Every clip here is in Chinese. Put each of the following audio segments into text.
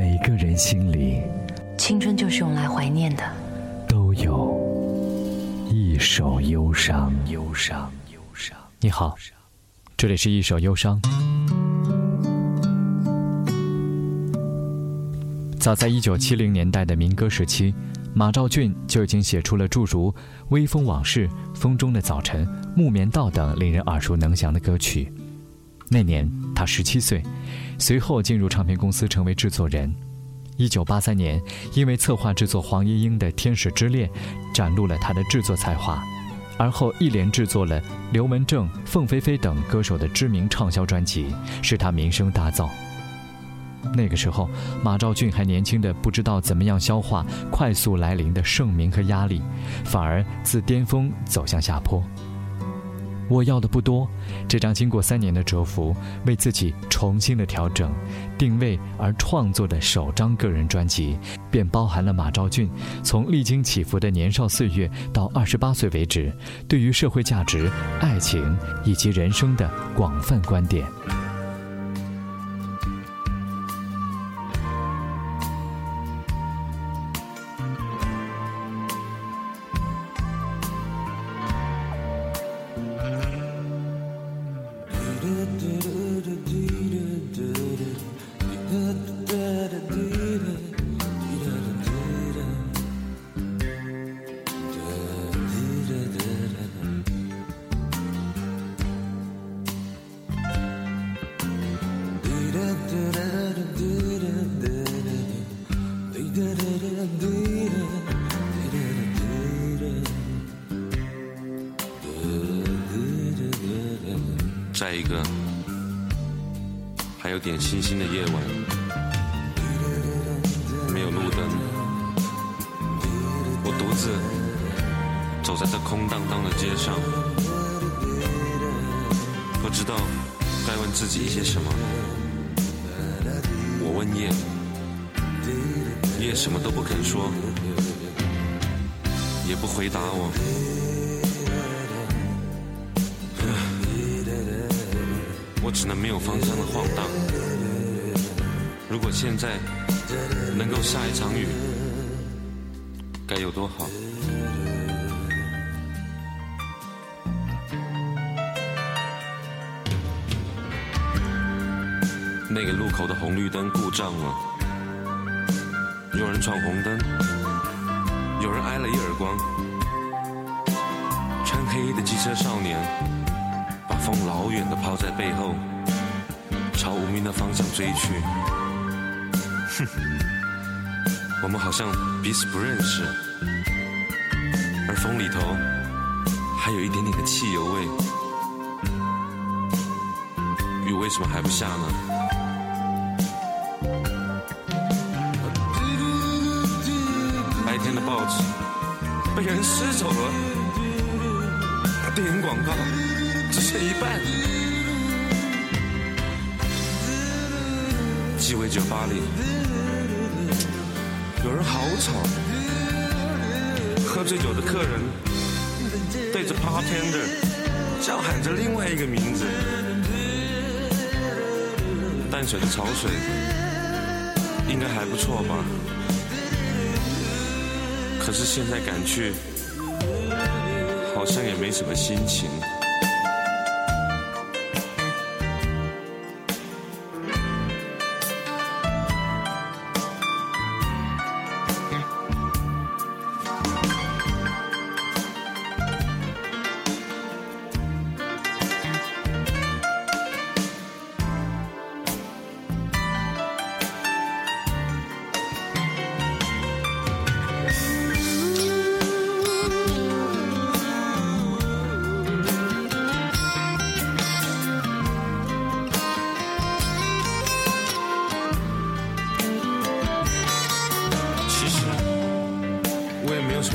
每个人心里，青春就是用来怀念的。都有一首忧伤，忧伤，忧伤。你好，这里是一首忧伤。早在一九七零年代的民歌时期，马兆骏就已经写出了诸如《微风往事》《风中的早晨》《木棉道》等令人耳熟能详的歌曲。那年他十七岁，随后进入唱片公司成为制作人。一九八三年，因为策划制作黄莺莺的《天使之恋》，展露了他的制作才华。而后一连制作了刘文正、凤飞飞等歌手的知名畅销专辑，使他名声大噪。那个时候，马兆骏还年轻的不知道怎么样消化快速来临的盛名和压力，反而自巅峰走向下坡。我要的不多，这张经过三年的蛰伏，为自己重新的调整、定位而创作的首张个人专辑，便包含了马昭俊从历经起伏的年少岁月到二十八岁为止，对于社会价值、爱情以及人生的广泛观点。还有点星星的夜晚，没有路灯，我独自走在这空荡荡的街上，不知道该问自己一些什么。我问夜，夜什么都不肯说，也不回答我。只能没有方向的晃荡。如果现在能够下一场雨，该有多好！那个路口的红绿灯故障了，有人闯红灯，有人挨了一耳光，穿黑衣的机车少年。风老远的抛在背后，朝无名的方向追去。哼，我们好像彼此不认识，而风里头还有一点点的汽油味。雨为什么还不下呢？白天的报纸被人撕走了，电影广告。这一半。鸡尾酒吧里有人好吵，喝醉酒的客人对着 bartender 叫喊着另外一个名字。淡水的潮水应该还不错吧？可是现在赶去，好像也没什么心情。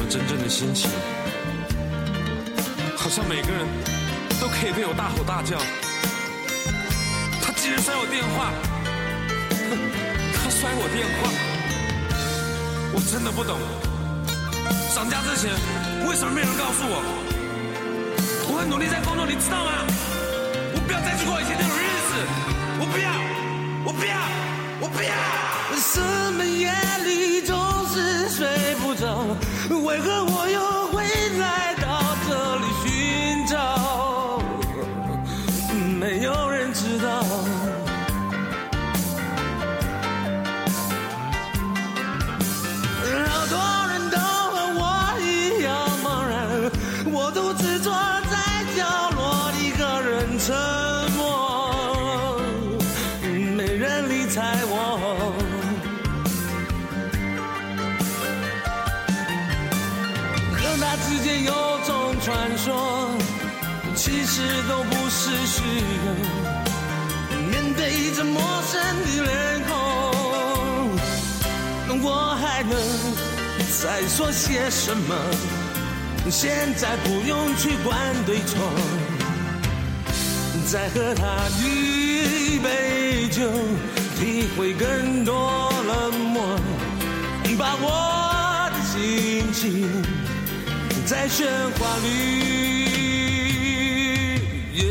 真正的心情，好像每个人都可以对我大吼大叫。他竟然摔我电话，他摔我电话，我真的不懂。涨价之前为什么没有人告诉我？我很努力在工作，你知道吗？我不要再去过以前那种日子，我不要，我不要，我不要。为什么夜里总是睡不着？为何我又会来到这里寻找？没有人知道。好多人都和我一样茫然，我独自坐在角落，一个人沉还能再说些什么？现在不用去管对错，再喝他一杯酒，体会更多冷漠，把我的心情在喧哗里淹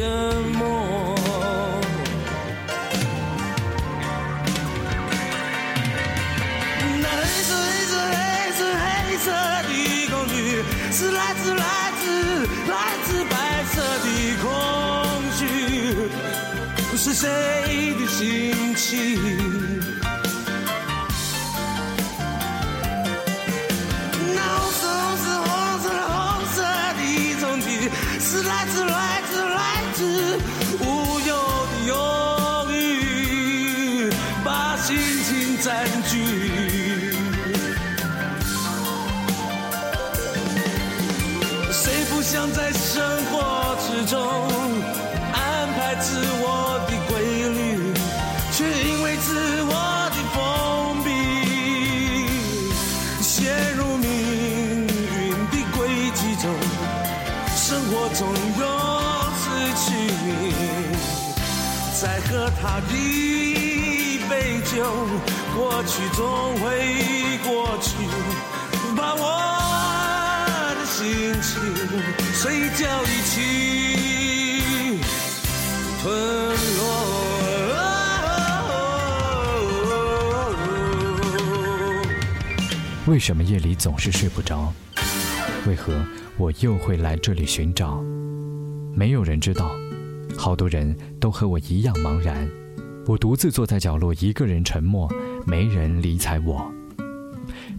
没。是谁的心情？那红色、红色、红色、的冲击，是来自、来自、来自无忧的忧郁，把心情占据。谁不想在生活之中总有失去你。再喝他一杯酒，过去总会过去，把我的心情随脚一起吞落。为什么夜里总是睡不着？为何我又会来这里寻找？没有人知道，好多人都和我一样茫然。我独自坐在角落，一个人沉默，没人理睬我。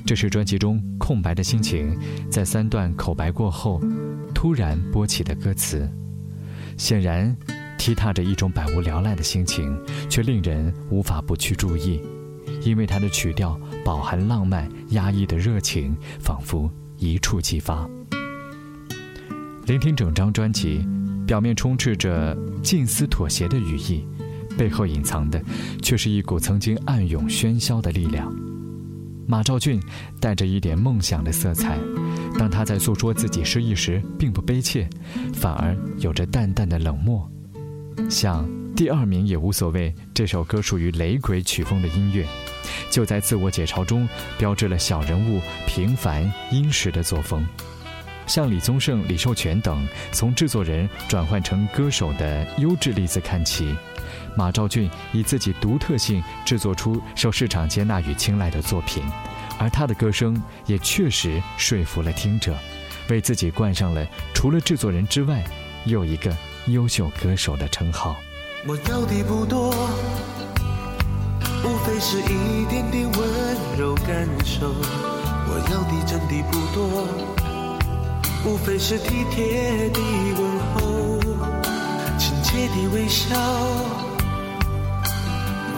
这是专辑中空白的心情，在三段口白过后，突然播起的歌词，显然踢踏着一种百无聊赖的心情，却令人无法不去注意，因为它的曲调饱含浪漫、压抑的热情，仿佛一触即发。聆听整张专辑，表面充斥着近似妥协的语意，背后隐藏的却是一股曾经暗涌喧嚣的力量。马兆骏带着一点梦想的色彩，当他在诉说自己失意时，并不悲切，反而有着淡淡的冷漠。像第二名也无所谓，这首歌属于雷鬼曲风的音乐，就在自我解嘲中标志了小人物平凡殷实的作风。像李宗盛、李寿全等从制作人转换成歌手的优质例子看齐，马兆骏以自己独特性制作出受市场接纳与青睐的作品，而他的歌声也确实说服了听者，为自己冠上了除了制作人之外又一个优秀歌手的称号。我要的不多，无非是一点点温柔感受。我要的真的不多，无非是体贴的问候，亲切的微笑，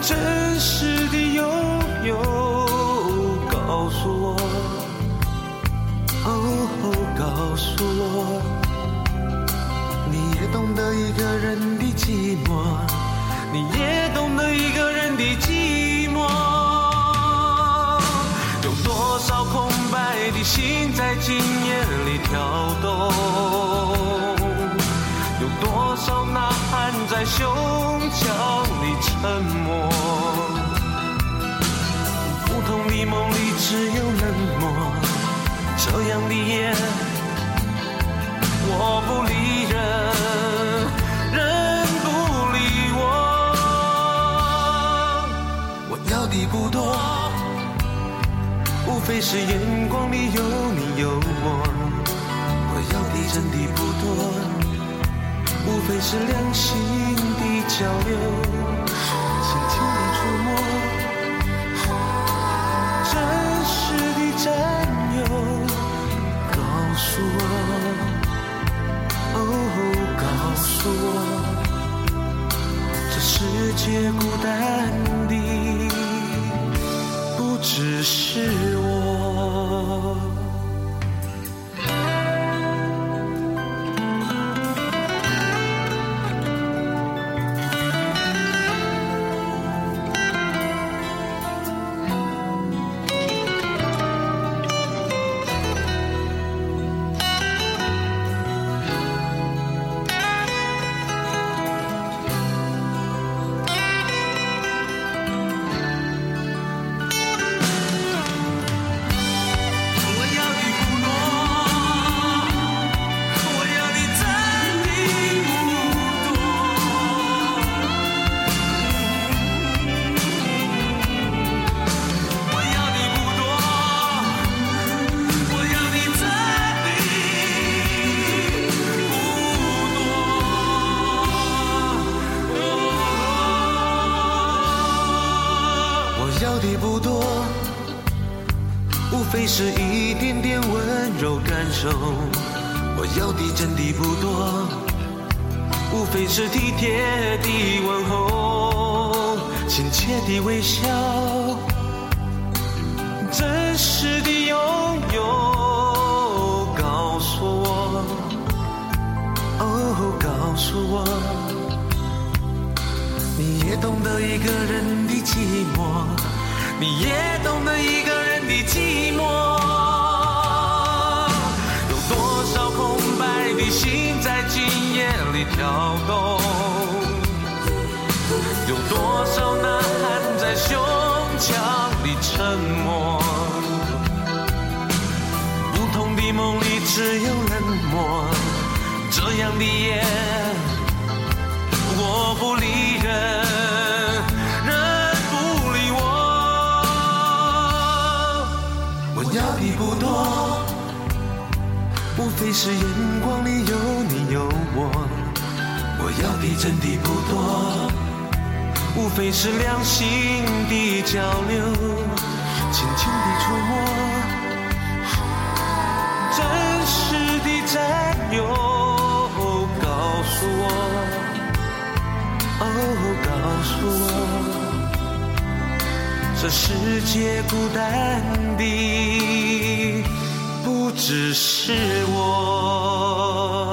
真实的拥有。告诉我，哦，告诉我。你也懂得一个人的寂寞，你也懂得一个人的寂寞。有多少空白的心在今夜里跳动，有多少呐喊在胸腔里沉默？不同的梦里只有冷漠，这样的夜我不理非是眼光里有你有我，我要的真的不多，无非是两心的交流，轻轻的触摸，真实的占有，告诉我，哦，告诉我，这世界孤单的不。只是无非是一点点温柔感受，我要的真的不多，无非是体贴的问候，亲切的微笑，真实的拥有。告诉我，哦，告诉我，你也懂得一个人的寂寞，你也懂得跳动，有多少呐喊在胸腔里沉默？不同的梦里只有冷漠，这样的夜我不理人，人不理我。我要的不多，无非是眼光里有。要的真的不多，无非是两心的交流，轻轻的触摸，真实的占有。告诉我，哦，告诉我，这世界孤单的不只是我。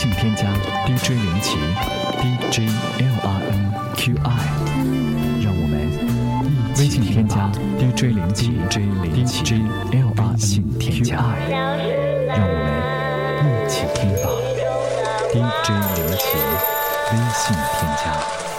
请添加 DJ 林奇，DJ L R N Q I，让我们微信添加 DJ 林奇，DJ L R N Q I，让我们一起听吧。DJ 林奇，微信添加。